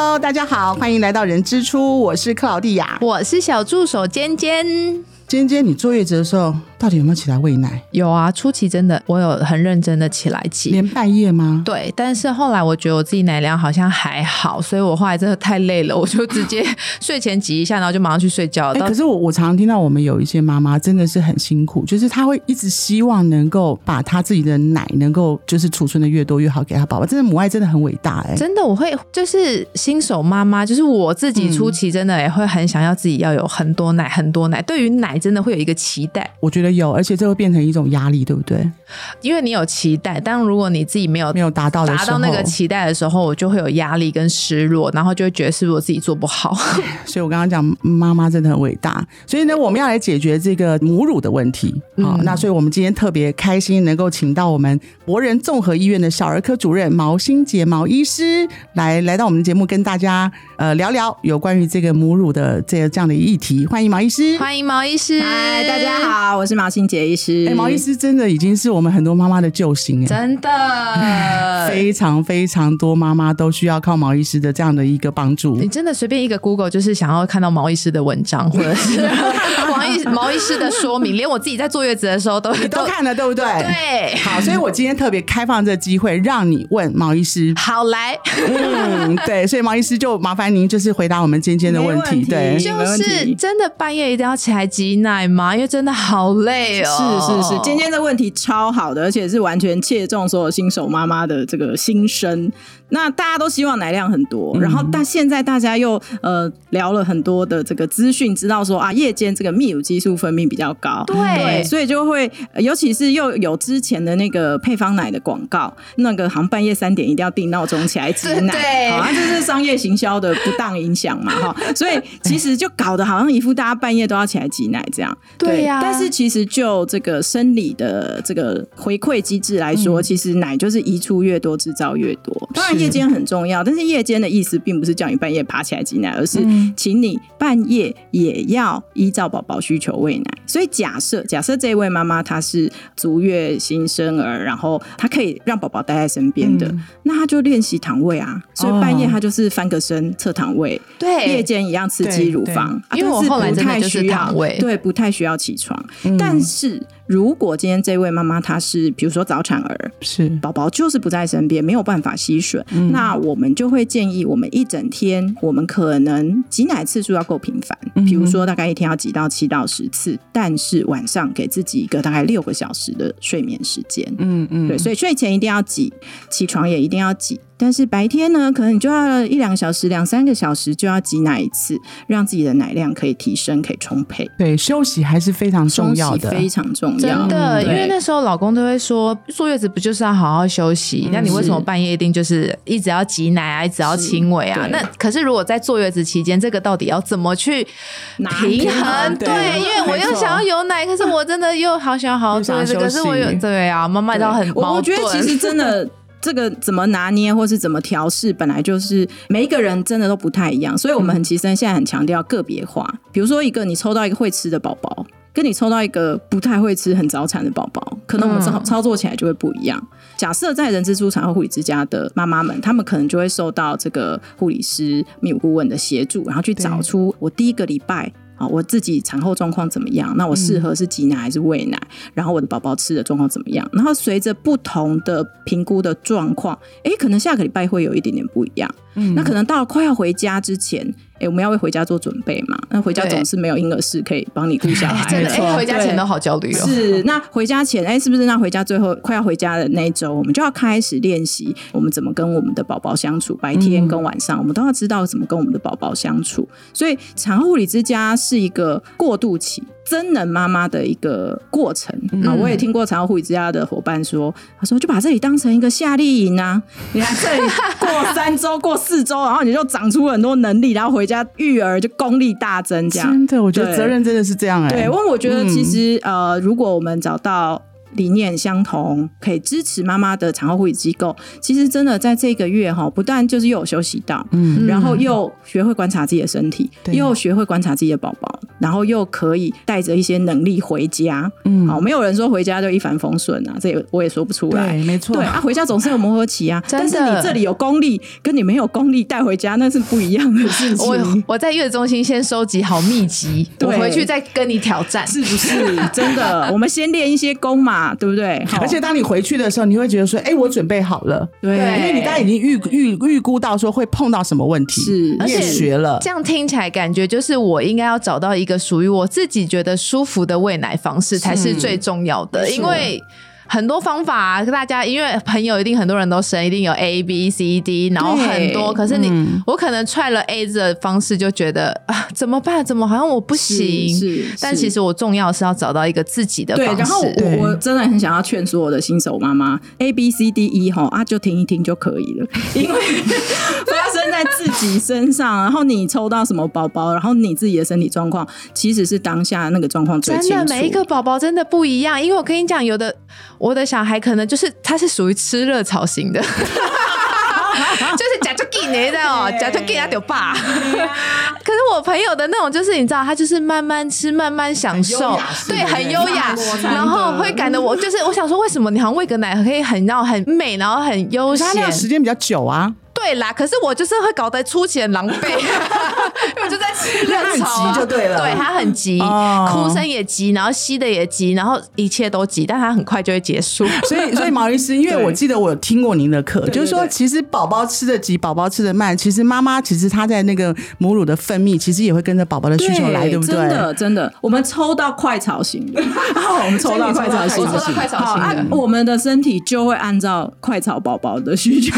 Hello，大家好，欢迎来到人之初，我是克劳蒂亚，我是小助手尖尖。尖尖，你坐月子的时候。到底有没有起来喂奶？有啊，初期真的我有很认真的起来挤，连半夜吗？对，但是后来我觉得我自己奶量好像还好，所以我后来真的太累了，我就直接 睡前挤一下，然后就马上去睡觉。可是我我常常听到我们有一些妈妈真的是很辛苦，就是她会一直希望能够把她自己的奶能够就是储存的越多越好给她宝宝，真的母爱真的很伟大哎！真的，我会就是新手妈妈，就是我自己初期真的也会很想要自己要有很多奶很多奶，对于奶真的会有一个期待，我觉得有，而且这会变成一种压力，对不对？因为你有期待，但如果你自己没有没有达到达到那个期待的时候，我就会有压力跟失落，然后就会觉得是不是我自己做不好。所以我刚刚讲妈妈真的很伟大，所以呢，我们要来解决这个母乳的问题。好，那所以我们今天特别开心，能够请到我们博仁综合医院的小儿科主任毛新杰毛医师来来到我们的节目，跟大家呃聊聊有关于这个母乳的这这样的议题。欢迎毛医师，欢迎毛医师，嗨，大家好，我是毛新杰医师。哎，毛医师真的已经是我们很多妈妈的救星哎，真的，非常非常多妈妈都需要靠毛医师的这样的一个帮助。你真的随便一个 Google 就是想要看到毛医师的文章，或者是 毛医 毛医师的说明，连我自己在坐月子的时候都都看了，对不对？对，好，所以我今天特别开放这个机会，让你问毛医师。好来，嗯，对，所以毛医师就麻烦您就是回答我们尖尖的问题，对，就是真的半夜一定要起来挤奶吗？因为真的好累哦。是是是，尖尖的问题超好的，而且是完全切中所有新手妈妈的这个心声。那大家都希望奶量很多，然后但现在大家又呃聊了很多的这个资讯，知道说啊夜间这个泌乳激素分泌比较高，对，所以就会尤其是又有之前的那个配方奶的广告，那个好像半夜三点一定要定闹钟起来挤奶，好像就是商业行销的不当影响嘛哈，所以其实就搞得好像一副大家半夜都要起来挤奶这样，对呀，但是其实就这个生理的这个回馈机制来说，其实奶就是移出越多制造越多，当然。夜间很重要，但是夜间的意思并不是叫你半夜爬起来挤奶，而是请你半夜也要依照宝宝需求喂奶。所以假设假设这位妈妈她是足月新生儿，然后她可以让宝宝待在身边的，那她就练习躺位啊。所以半夜她就是翻个身侧躺位，对，夜间一样刺激乳房，因为我后来真的就是躺位，对，不太需要起床，但是。如果今天这位妈妈她是比如说早产儿，是宝宝就是不在身边，没有办法吸吮，那我们就会建议我们一整天，我们可能挤奶次数要够频繁，比如说大概一天要挤到七到十次，但是晚上给自己一个大概六个小时的睡眠时间。嗯嗯，对，所以睡前一定要挤，起床也一定要挤。但是白天呢，可能你就要一两个小时、两三个小时就要挤奶一次，让自己的奶量可以提升、可以充沛。对，休息还是非常重要的，非常重要。真的，因为那时候老公都会说，坐月子不就是要好好休息？那你为什么半夜一定就是一直要挤奶啊，一直要亲喂啊？那可是如果在坐月子期间，这个到底要怎么去平衡？对，因为我又想要有奶，可是我真的又好想好好 坐月子，可是我有对啊，妈妈都很。我觉得其实真的。这个怎么拿捏，或是怎么调试，本来就是每一个人真的都不太一样，所以我们很其实现在很强调个别化。比如说，一个你抽到一个会吃的宝宝，跟你抽到一个不太会吃、很早产的宝宝，可能我们操操作起来就会不一样。假设在人之初产后护理之家的妈妈们，她们可能就会受到这个护理师、泌乳顾问的协助，然后去找出我第一个礼拜。啊，我自己产后状况怎么样？那我适合是挤奶还是喂奶？然后我的宝宝吃的状况怎么样？然后随着不同的评估的状况，哎，可能下个礼拜会有一点点不一样。嗯，那可能到快要回家之前。哎，我们要为回家做准备嘛？那回家总是没有婴儿室可以帮你顾小孩，真的。回家前都好焦虑哦。是，那回家前，哎，是不是那回家最后快要回家的那一周，我们就要开始练习我们怎么跟我们的宝宝相处？白天跟晚上，我们都要知道怎么跟我们的宝宝相处。所以，产后护理之家是一个过渡期。真人妈妈的一个过程啊！我也听过产后护理之家的伙伴说，他说就把这里当成一个夏令营啊，你看这里过三周、过四周，然后你就长出很多能力，然后回家育儿就功力大增。这样真的，我觉得责任真的是这样哎。对，因为我觉得其实呃，如果我们找到理念相同、可以支持妈妈的产后护理机构，其实真的在这个月哈，不但就是又有休息到，嗯，然后又学会观察自己的身体，又学会观察自己的宝宝。然后又可以带着一些能力回家。嗯，好，没有人说回家就一帆风顺啊，这也我也说不出来。对，没错。对啊，回家总是有磨合期啊。但是你这里有功力，跟你没有功力带回家那是不一样的事情。我我在月中心先收集好秘籍，我对回去再跟你挑战。是不是真的？我们先练一些功嘛，对不对？而且当你回去的时候，你会觉得说：“哎，我准备好了。”对，因为你大概已经预预预估到说会碰到什么问题，是你也而且学了这。样听起来感觉就是我应该要找到一个属于我自己觉得舒服的喂奶方式才是最重要的，因为。很多方法、啊，大家因为朋友一定很多人都生，一定有 A B C D，然后很多，可是你、我可能踹了 A 的方式就觉得啊怎么办？怎么好像我不行？是是但其实我重要是要找到一个自己的对，方式。然后对我我真的很想要劝所有的新手妈妈，A B C D E 哈啊，就听一听就可以了，因为在自己身上，然后你抽到什么宝宝，然后你自己的身体状况，其实是当下那个状况最真的清楚。每一个宝宝真的不一样，因为我跟你讲，有的我的小孩可能就是他是属于吃热炒型的。就是假就给你知道哦，假就给他丢爸。可是我朋友的那种，就是你知道，他就是慢慢吃，慢慢享受对，很优雅然后会感得我就是我想说，为什么你好像喂个奶可以很让很美，然后很悠他那个时闲？间比较久啊，对啦，可是我就是会搞得出奇的狼狈，因 为我就在吃热他很炒啊急就对了。对他很急，哦。哭声也急，然后吸的也急，然后一切都急，但他很快就会结束。所以所以毛医师，因为我记得我有听过您的课，就是说其实宝宝吃的急，宝宝吃的慢，其实妈妈其实她在那个母乳的分泌，其实也会跟着宝宝的需求来，对不对？真的真的，我们抽到快炒型的，我们抽到快炒型的我抽到。快炒好啊型的，，我们的身体就会按照快炒宝宝的需求。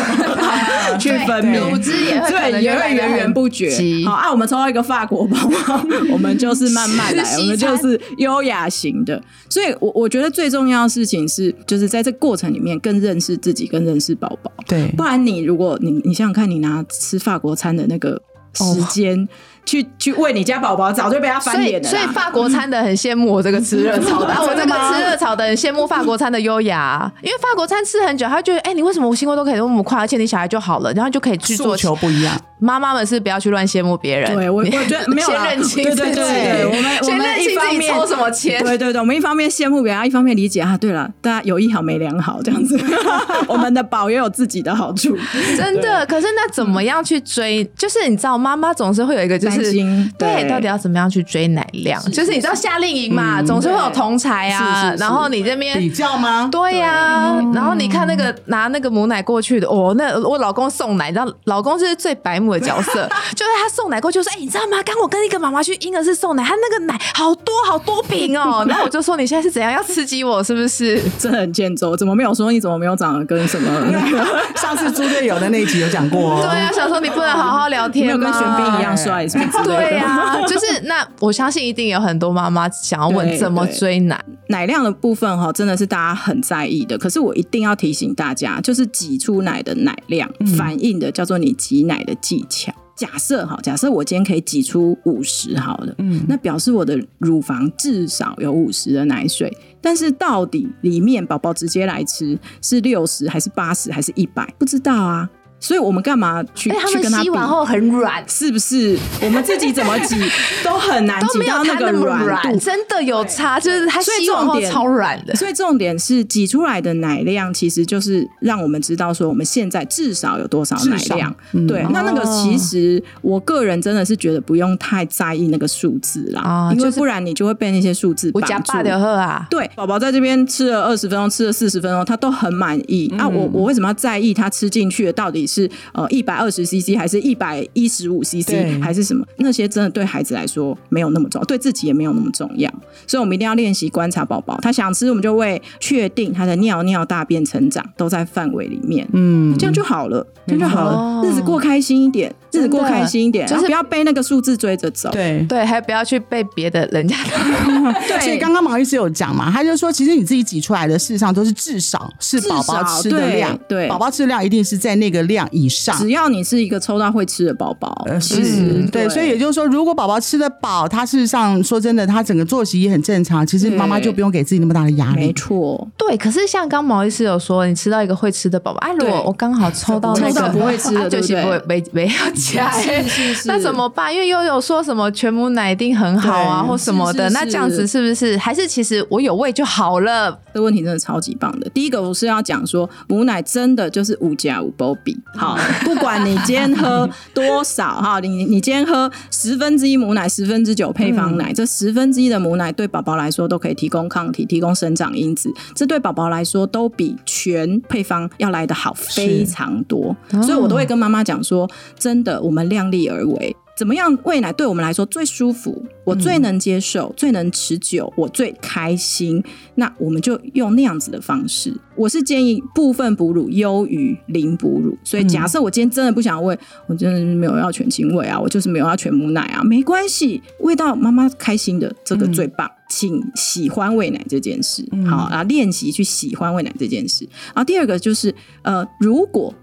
去分泌，乳汁也会对，也会源源不绝。好啊，我们抽到一个法国宝宝，我们就是慢慢来，我们就是优雅型的。所以我我觉得最重要的事情是，就是在这过程里面更认识自己，更认识宝宝。对不然你如果你你想想看，你拿吃法国餐的那个时间。去去喂你家宝宝，早就被他翻脸了所。以，所以法国餐的很羡慕我这个吃热炒的，啊我这个吃热炒的很羡慕法国餐的优雅，因为法国餐吃很久，他觉得，哎、你为什么我新冠都可以那么快，而且你小孩就好了，然后就可以去诉做。求不一样，妈妈们是不要去乱羡慕别人，对我，我觉得没有啦先认清对自己，对对对，我们我先们认清自己一方面抽什么签，对对对，我们一方面羡慕别人，一方面理解啊。对了，大家有一好没两好这样子，我们的宝也有自己的好处。真的。可是那怎么样去追？就是你知道，妈妈总是会有一个就是对，到底要怎么样去追奶量？就是你知道夏令营嘛，总是会有同才啊，然后你这边比较吗？对呀、然后你看那个拿那个母奶过去的，哦，那我老公送奶，你知道，老公是最白目的角色，就是他送奶过去，我说，哎、你知道吗？刚我跟一个妈妈去婴儿室送奶，他那个奶好多好多瓶哦，然后我就说，你现在是怎样要刺激我，是不是？真的很欠揍，怎么没有说你怎么没有长得跟什么 上次猪队友的那一集有讲过哦，对啊，想说你不能好好聊天没？有跟玄彬一样帅什么之类的？对呀、就是那我相信一定有很多妈妈想要问怎么追奶，奶量的部分哈，真的是大家很在意的。可是我一定要提醒大家，就是挤出奶的奶量，反映的叫做你挤奶的技巧。假设哈，假设我今天可以挤出五十好了，嗯，那表示我的乳房至少有五十的奶水。但是到底里面宝宝直接来吃是六十还是八十还是一百，不知道啊。所以我们干嘛去去跟他比？吸完后很软。是不是？我们自己怎么挤 都很难挤到那个软度，真的有差，就是它所以吸完后重点超软的。所以重点是挤出来的奶量，其实就是让我们知道说我们现在至少有多少奶量。嗯对，那那个其实我个人真的是觉得不用太在意那个数字啦，因为啊就是不然你就会被那些数字我绑住。的喝啊，对，宝宝在这边吃了二十分钟，吃了四十分钟，他都很满意。啊，我我为什么要在意他吃进去的到底是呃一百二十 CC 还是一百一十五 CC 还是什么？那些真的对孩子来说没有那么重要，对自己也没有那么重要。所以我们一定要练习观察宝宝，他想吃我们就会，确定他的尿尿、大便、成长都在范围里面。嗯，这样就好了，这样就好了，哦日子过开心一点，日子过开心一点，就是不要被那个数字追着走。对。对，还不要去被别的人家 对，所以刚刚毛医师有讲嘛，他就说，其实你自己挤出来的，事实上都是至少是宝宝吃的量，对对宝宝吃的量一定是在那个量量以上。只要你是一个抽到会吃的宝宝，呃，其实是对，所以也就是说，如果宝宝吃得饱，他事实上说真的，他整个作息也很正常，其实妈妈就不用给自己那么大的压力没。错，对，可是像刚毛医师有说，你吃到一个会吃的宝宝，哎，如果我刚好抽到那个抽到不会吃的 啊就是不会没没有加，是是是那怎么办？因为又有说什么全母奶一定很好啊，或什么的，是是那这样子是不是还是其实我有喂就好了？这个问题真的超级棒的。第一个我是要讲说，母奶真的就是五加五波比。好，不管你今天喝多少哈，你你今天喝十分之一母奶，十分之九配方奶，这十分之一的母奶对宝宝来说都可以提供抗体、提供生长因子，这对宝宝来说都比全配方要来的好非常多。所以我都会跟妈妈讲说，真的，我们量力而为。怎么样喂奶对我们来说最舒服，我最能接受，最能持久，我最开心，那我们就用那样子的方式。我是建议部分哺乳优于零哺乳，所以假设我今天真的不想喂，我真的是没有要全亲喂啊，我就是没有要全母奶啊，没关系，喂到妈妈开心的这个最棒。请喜欢喂奶这件事，好啊，练习去喜欢喂奶这件事。然后第二个就是，呃，如果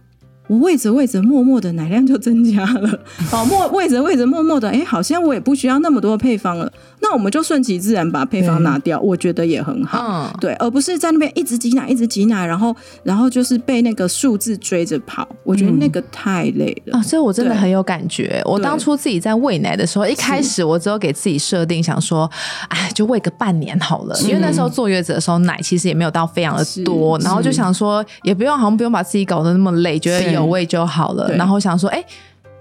我喂着喂着，默默的奶量就增加了。好，默喂着喂着，默默的，哎，好像我也不需要那么多配方了。那我们就顺其自然把配方拿掉，我觉得也很好。嗯，对，而不是在那边一直挤奶，一直挤奶，然后然后就是被那个数字追着跑，我觉得那个太累了。啊，这我真的很有感觉。我当初自己在喂奶的时候，一开始我只有给自己设定，想说，哎，就喂个半年好了，因为那时候坐月子的时候，奶其实也没有到非常的多，然后就想说，也不用好像不用把自己搞得那么累，觉得有喂就好了。然后想说，哎，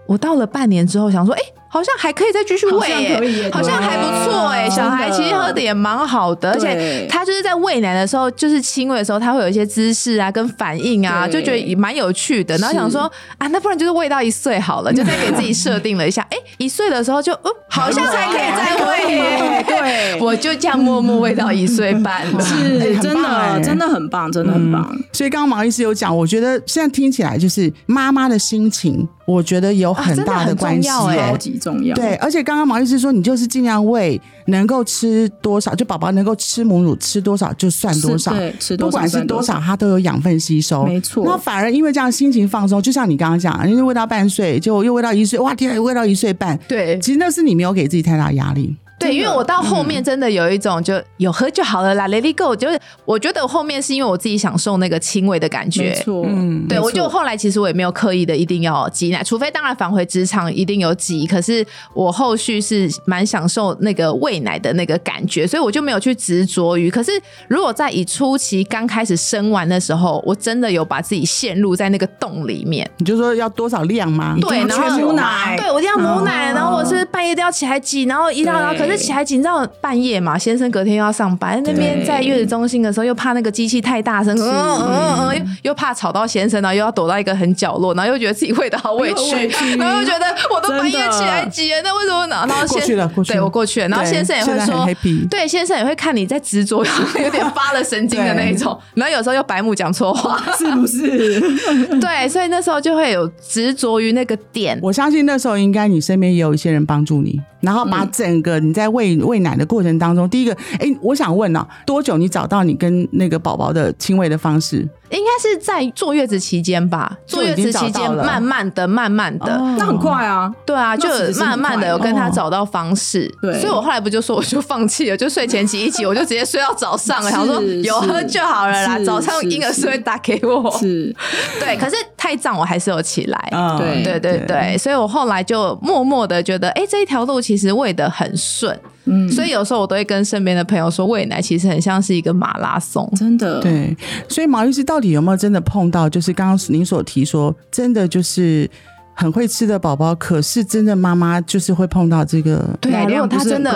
我到了半年之后，想说，哎。好像还可以再继续喂好像耶可以好像还不错哎、对小孩其实喝的也蛮好的，而且他就是在喂奶的时候，就是亲喂的时候，他会有一些姿势啊跟反应啊，就觉得也蛮有趣的。然后想说啊，那不然就是喂到一岁好了，就再给自己设定了一下，哎，一岁的时候就哦，好像还可以再喂。耶。对 我就这样默默喂到一岁半了。是真的，真的很棒，真的很棒。所以刚刚毛医师有讲，我觉得现在听起来就是妈妈的心情，我觉得有很大的很关系重要。对，而且刚刚毛医师说，你就是尽量喂，能够吃多少，就宝宝能够吃母乳吃多少就算多少，对吃多少不管是多少它都有养分吸收。没错那反而因为这样心情放松，就像你刚刚讲，因为喂到半岁，就又喂到一岁，哇天啊，喂到一岁半，对其实那是你没有给自己太大压力。对，因为我到后嗯。面真的有一种就有喝就好了啦，Let it go。就是我觉得我后面是因为我自己享受那个亲喂的感觉，没错，嗯对，我就后来其实我也没有刻意的一定要挤奶，除非当然返回职场一定有挤，可是我后续是蛮享受那个喂奶的那个感觉，所以我就没有去执着于。可是如果在以初期刚开始生完的时候，我真的有把自己陷入在那个洞里面，你就说要多少量吗？对，然后全母奶对我一定要母奶，哦然后我是半夜都要起来挤，然后一到，然后可是起来挤，你知道半夜嘛，先生隔天又要上班，那边在月子中心的时候又怕那个机器太大声，嗯嗯嗯嗯，又又怕吵到先生，然后又要躲到一个很角落，然后又觉得自己喂的好委屈，然后又觉得我都半夜起来挤了，那为什么呢？然后先过去了过去对我过去了，然后先生也会说对，先生也会看你在执着，有点发了神经的那一种，然后有时候又白目讲错话，是不是？对，所以那时候就会有执着于那个点。我相信那时候应该你身边也有一些人帮助你，然后把整个你在在喂喂奶的过程当中，第一个，哎，我想问啊，多久你找到你跟那个宝宝的亲喂的方式？应该是在坐月子期间吧，坐月子期间慢慢的、慢慢的，哦。那很快啊，对啊，就慢慢的有跟他哦找到方式。对。所以我后来不就说我就放弃了，就睡前挤一挤，我就直接睡到早上了，是想说有喝就好了啦，早上是婴儿是会打给我。是，对，可是太胀我还是有起来。啊。对对对对，所以我后来就默默的觉得，哎，这一条路其实喂的很顺，嗯，所以有时候我都会跟身边的朋友说，喂奶其实很像是一个马拉松。真的，对，所以毛律师到底有没有真的碰到？就是刚刚您所提说，真的就是很会吃的宝宝，可是真的妈妈就是会碰到这个。对啊，奶如果他真的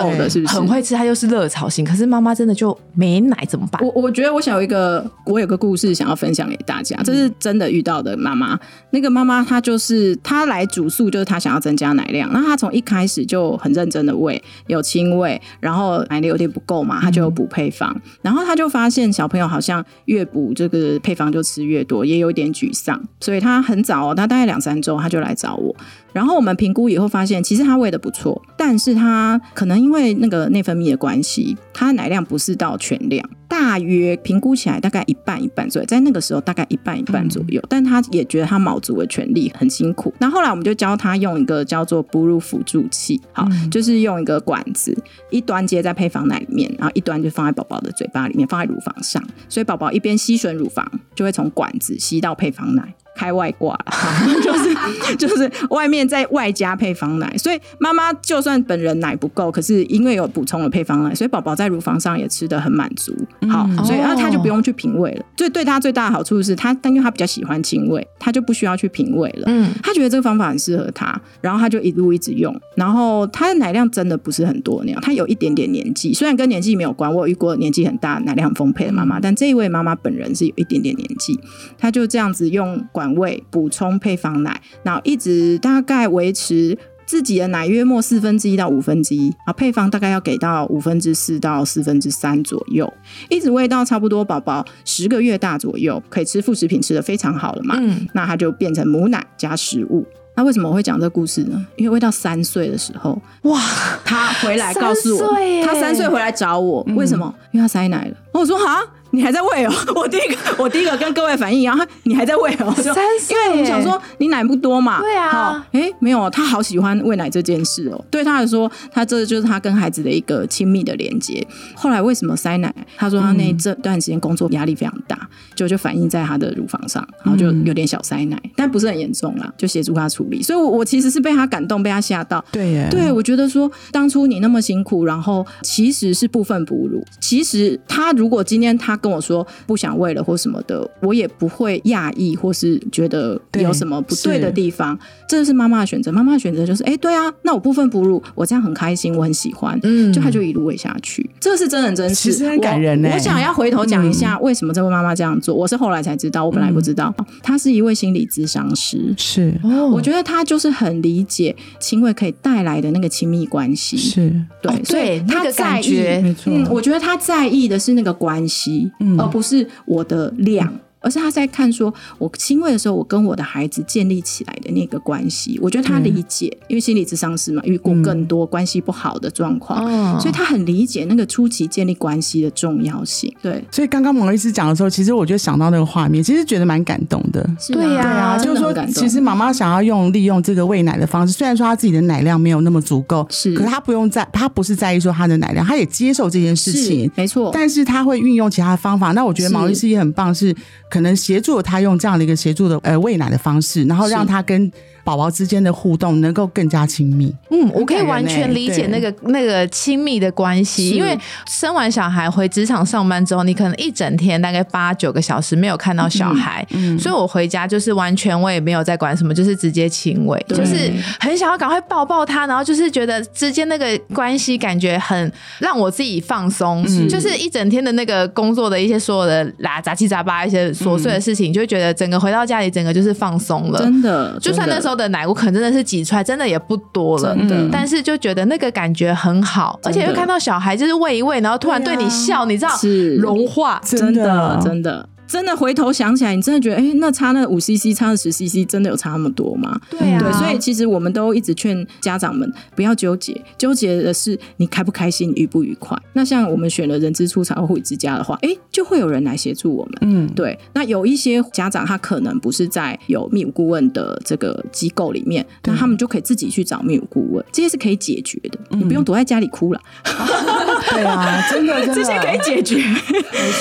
很会吃，他又是热炒型，可是妈妈真的就没奶怎么办？我我觉得我想有一个，我有个故事想要分享给大家，这是真的遇到的妈妈。那个妈妈她就是她来煮素，就是她想要增加奶量，那她从一开始就很认真的喂，有亲喂，然后奶量有点不够嘛，她就有补配方，然后她就发现小朋友好像越补这个配方就吃越多，也有一点沮丧，所以她很早、哦，她大概两三周她就来来找我。然后我们评估以后发现，其实他喂的不错，但是他可能因为那个内分泌的关系，他奶量不是到全量，大约评估起来大概一半一半左右，在那个时候大概一半一半左右。但他也觉得他卯足了全力，很辛苦。那后来我们就教他用一个叫做哺乳辅助器，好，就是用一个管子，一端接在配方奶里面，然后一端就放在宝宝的嘴巴里面，放在乳房上，所以宝宝一边吸吮乳房，就会从管子吸到配方奶。开外挂了，就是 就是外面再外加配方奶，所以妈妈就算本人奶不够，可是因为有补充了配方奶，所以宝宝在乳房上也吃的很满足。好，所以那他就不用去品味了。所以对他最大的好处是他，但因为他比较喜欢亲喂，他就不需要去品味了。嗯，他觉得这个方法很适合他，然后他就一路一直用。然后他的奶量真的不是很多那样，他有一点点年纪，虽然跟年纪没有关，我有遇过年纪很大、奶量很丰沛的妈妈，但这一位妈妈本人是有一点点年纪，她就这样子用管。管位补充配方奶，然后一直大概维持自己的奶约莫四分之一到五分之一啊，配方大概要给到五分之四到四分之三左右，一直喂到差不多宝宝十个月大左右，可以吃副食品吃的非常好了嘛，嗯，那它就变成母奶加食物。那为什么我会讲这个故事呢？因为喂到三岁的时候，哇，他回来告诉我，他三岁回来找我，为什么？因为他塞奶了。我说哈。你还在喂哦！我第一个，我第一个跟各位反应一样，你还在喂哦。三岁，因为我们想说你奶不多嘛。对啊。哎，没有，他好喜欢喂奶这件事哦。对他来说，他这就是他跟孩子的一个亲密的连接。后来为什么塞奶？他说他那这段时间工作压力非常大，就就反映在他的乳房上，然后就有点小塞奶，但不是很严重啦，就协助他处理。所以，我我其实是被他感动，被他吓到。对，对我觉得说当初你那么辛苦，然后其实是部分哺乳。其实他如果今天他跟我说不。想喂了或什么的，我也不会讶异或是觉得有什么不对的地方。这是妈妈的选择，妈妈的选择就是，哎，对啊，那我部分哺乳，我这样很开心，我很喜欢，嗯，就他就一路喂下去。这是真人真事，其实很感人呢。我想要回头讲一下，为什么这位妈妈这样做，我是后来才知道，我本来不知道，她是一位心理咨商师，是，我觉得她就是很理解亲喂可以带来的那个亲密关系，是。对，所以她在意，嗯，我觉得她在意的是那个关系，而不是。我的量。而是他在看说，我亲喂的时候，我跟我的孩子建立起来的那个关系，我觉得他理解，因为心理智商师嘛，遇过更多关系不好的状况，所以他很理解那个初期建立关系的重要性。对，所以刚刚毛医师讲的时候，其实我就想到那个画面，其实觉得蛮感动的。对呀，啊，就是说，其实妈妈想要用利用这个喂奶的方式，虽然说她自己的奶量没有那么足够，是，可是她不用在，她不是在意说她的奶量，她也接受这件事情，没错。但是她会运用其他的方法。那我觉得毛医师也很棒，是可能协助。他用这样的一个协助的呃喂奶的方式，然后让他跟。宝宝之间的互动能够更加亲密。嗯，我可以完全理解那个 那个亲密的关系，因为生完小孩回职场上班之后，你可能一整天大概八九个小时没有看到小孩，所以我回家就是完全我也没有在管什么，就是直接亲喂，就是很想要赶快抱抱他，然后就是觉得之间那个关系感觉很让我自己放松，就是一整天的那个工作的一些所有的啦杂七杂八一些琐碎的事情，就会觉得整个回到家里，整个就是放松了，真的，就算那时候。的奶，我可能真的是挤出来，真的也不多了，但是就觉得那个感觉很好，而且又看到小孩就是喂一喂，然后突然对你笑，你知道，融化，真的，真的。真的回头想起来，你真的觉得，哎，那差那五 CC，差那十 CC，真的有差那么多吗？对啊，所以其实我们都一直劝家长们不要纠结，纠结的是你开不开心，愉不愉快。那像我们选了人之初，才会护之家的话，哎，就会有人来协助我们。嗯，对。那有一些家长他可能不是在有泌乳顾问的这个机构里面，那他们就可以自己去找泌乳顾问，这些是可以解决的，你不用躲在家里哭了。对啊，真的，这些可以解决。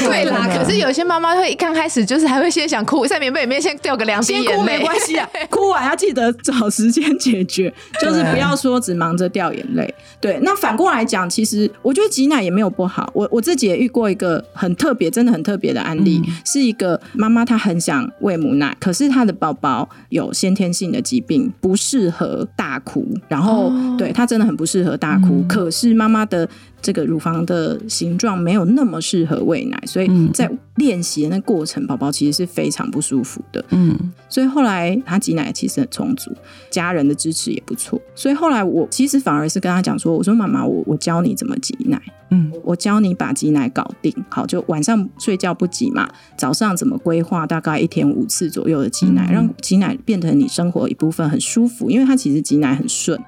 对啦，可是有些妈妈会。刚开始就是还会先想哭，在棉被里面先掉个两滴眼泪，没关系啊，哭完要记得找时间解决，就是不要说只忙着掉眼泪。对，那反过来讲，其实我觉得挤奶也没有不好。我我自己也遇过一个很特别，真的很特别的案例，是一个妈妈她很想喂母奶，可是她的宝宝有先天性的疾病，不适合大哭，然后对她真的很不适合大哭，可是妈妈的。这个乳房的形状没有那么适合喂奶，所以在练习的那过程，宝宝其实是非常不舒服的。嗯，所以后来他挤奶其实很充足，家人的支持也不错。所以后来我其实反而是跟他讲说：“我说妈妈，我我教你怎么挤奶，嗯，我教你把挤奶搞定。好，就晚上睡觉不挤嘛，早上怎么规划大概一天五次左右的挤奶，嗯让挤奶变成你生活一部分，很舒服，因为他其实挤奶很顺。”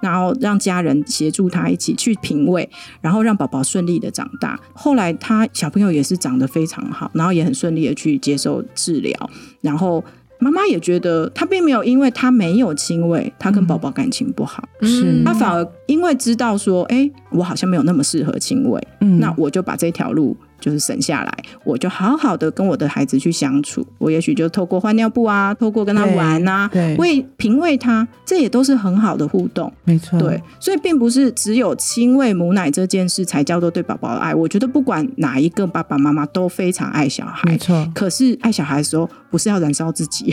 然后让家人协助他一起去品味，然后让宝宝顺利的长大。后来他小朋友也是长得非常好，然后也很顺利的去接受治疗。然后妈妈也觉得他并没有因为他没有亲喂，他跟宝宝感情不好，是他反而因为知道说，哎，我好像没有那么适合亲喂，嗯那我就把这条路。就是省下来，我就好好的跟我的孩子去相处。我也许就透过换尿布啊，透过跟他玩啊，喂品味他，这也都是很好的互动。没错，对，所以并不是只有亲喂母奶这件事才叫做对宝宝的爱。我觉得不管哪一个爸爸妈妈都非常爱小孩没，错，可是爱小孩的时候不是要燃烧自己，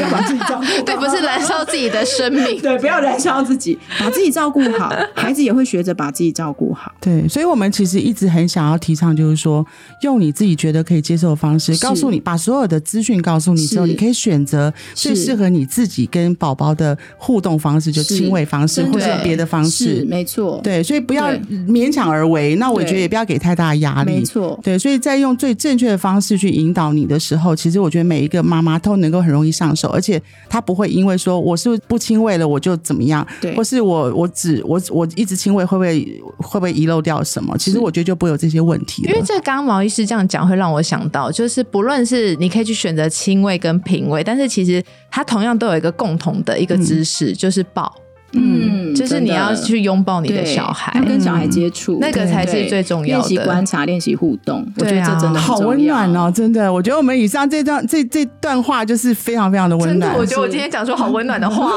要把自己照顾好。对，不是燃烧自己的生命。对，不要燃烧自己，把自己照顾好，孩子也会学着把自己照顾好。对，所以我们其实一直很想要提倡，就是说，用你自己觉得可以接受的方式，告诉你，把所有的资讯告诉你之后，你可以选择最适合你自己跟宝宝的互动方式，就亲喂方式，或者别的方是式。没错，对，所以不要勉强而为。那我觉得也不要给太大的压力。没错，对，所以在用最正确的方式去引导你的时候，其实我觉得每一个妈妈都能够很容易上手，而且她不会因为说我是不亲喂了我就怎么样，对或是我我只我我一直亲喂会不会会不会遗漏掉什么？其实我觉得就不会有这些问题了。因为这刚刚毛医师这样讲，会让我想到，就是不论是你可以去选择轻微跟品味，但是其实它同样都有一个共同的一个知识，就是抱，嗯，就是你要去拥抱你的小孩。要，跟小孩接触，那个才是最重要的。练。习观察，练习互动，我觉得这真的好温暖哦，真的，我觉得我们以上这段这这段话就是非常非常的温，暖，我觉得我今天讲出好温暖的话。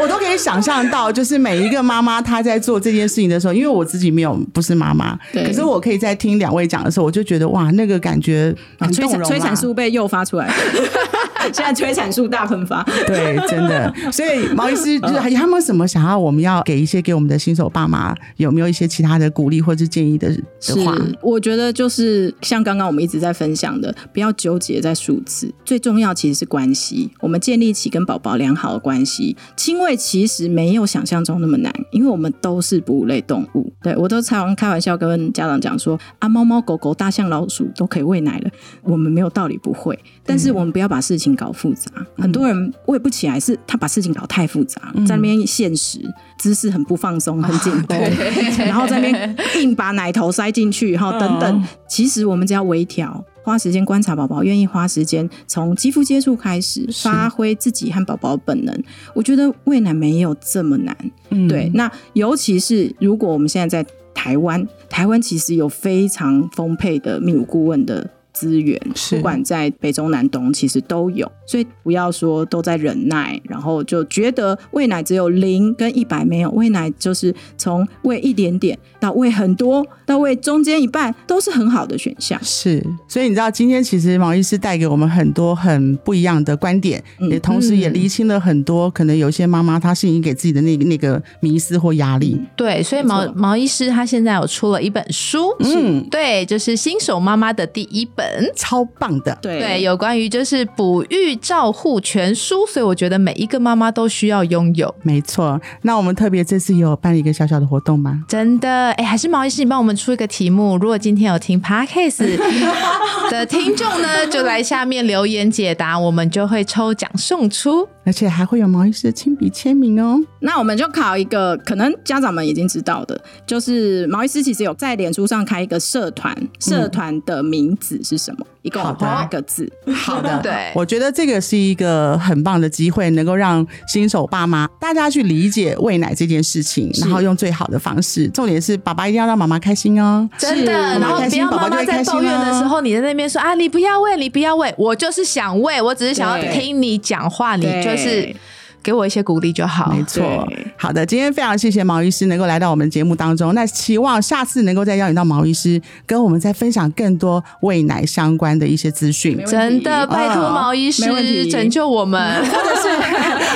我都可以想象到，就是每一个妈妈她在做这件事情的时候，因为我自己没有不是妈妈，对。可是我可以在听两位讲的时候，我就觉得哇，那个感觉啊催产很动容、啊。催产素被诱发出来。了，现在催产素大喷发。对，真的。所以毛医师就是还有没有什么想要我们要给一些给我们的新手爸妈，有没有一些其他的鼓励或者是建议的的话？是，我觉得就是像刚刚我们一直在分享的，不要纠结在数字，最重要其实是关系。我们建立起跟宝宝良好的关系，亲喂其实没有想象中那么难，因为我们都是哺乳类动物。对我都常开玩笑跟家长讲说啊，猫猫狗狗、大象、老鼠都可以喂奶了，我们没有道理不会，但是我们不要把事情搞复杂。很多人喂不起来，是他把事情搞太复杂，在那边现实姿势很不放松，很紧绷，然后在那边硬把奶头塞进去，哈，等等。其实我们只要微调，花时间观察宝宝，愿意花时间从肌肤接触开始，发挥自己和宝宝本能。我觉得喂奶没有这么难。嗯对，那尤其是如果我们现在在台湾，台湾其实有非常丰沛的泌乳顾问的资源，不管在北中南东，其实都有。所以不要说都在忍耐，然后就觉得喂奶只有零跟一百没有，喂奶就是从喂一点点到喂很多，到喂中间一半，都是很好的选项。是，所以你知道，今天其实毛医师带给我们很多很不一样的观点，嗯也同时也厘清了很多可能有些妈妈她是已经给自己的那个那个迷思或压力。对，所以毛毛医师他现在有出了一本书，嗯，对，就是新手妈妈的第一本。超棒的。对对，有关于就是哺育照护全书，所以我觉得每一个妈妈都需要拥有。没错，那我们特别这次有办一个小小的活动吗？真的，哎，还是毛医师，你帮我们出一个题目。如果今天有听 podcast 的听众呢，就来下面留言解答，我们就会抽奖送出。而且还会有毛医师的亲笔签名哦。那我们就考一个，可能家长们已经知道的，就是毛医师其实有在脸书上开一个社团，社团的名字是什么？一共八个字。好的，对。我觉得这个是一个很棒的机会，能够让新手爸妈大家去理解喂奶这件事情，然后用最好的方式。重点是爸爸一定要让妈妈开心哦。真的，然后不要妈妈在抱怨的哦时候，你在那边说啊，你不要喂，你不要喂，我就是想喂，我只是想要对。听你讲话，你就是给我一些鼓励就好。没错，好的，今天非常谢谢毛医师能够来到我们节目当中，那期望下次能够再邀请到毛医师，跟我们再分享更多喂奶相关的一些资讯真的，拜托哦毛医师拯救我们。或者是，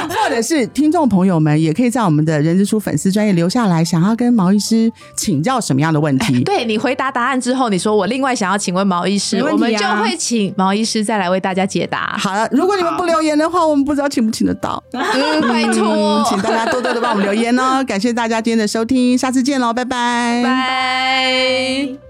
或者是听众朋友们，也可以在我们的人之初粉丝专业留下来，想要跟毛医师请教什么样的问题？对你回答答案之后，你说我另外想要请问毛医师，我们就会请毛医师再来为大家解答。好了，如果你们不留言的话，我们不知道请不请得到。嗯，拜嗯托，请大家多多的帮我们留言哦。感谢大家今天的收听，下次见喽，拜拜。拜。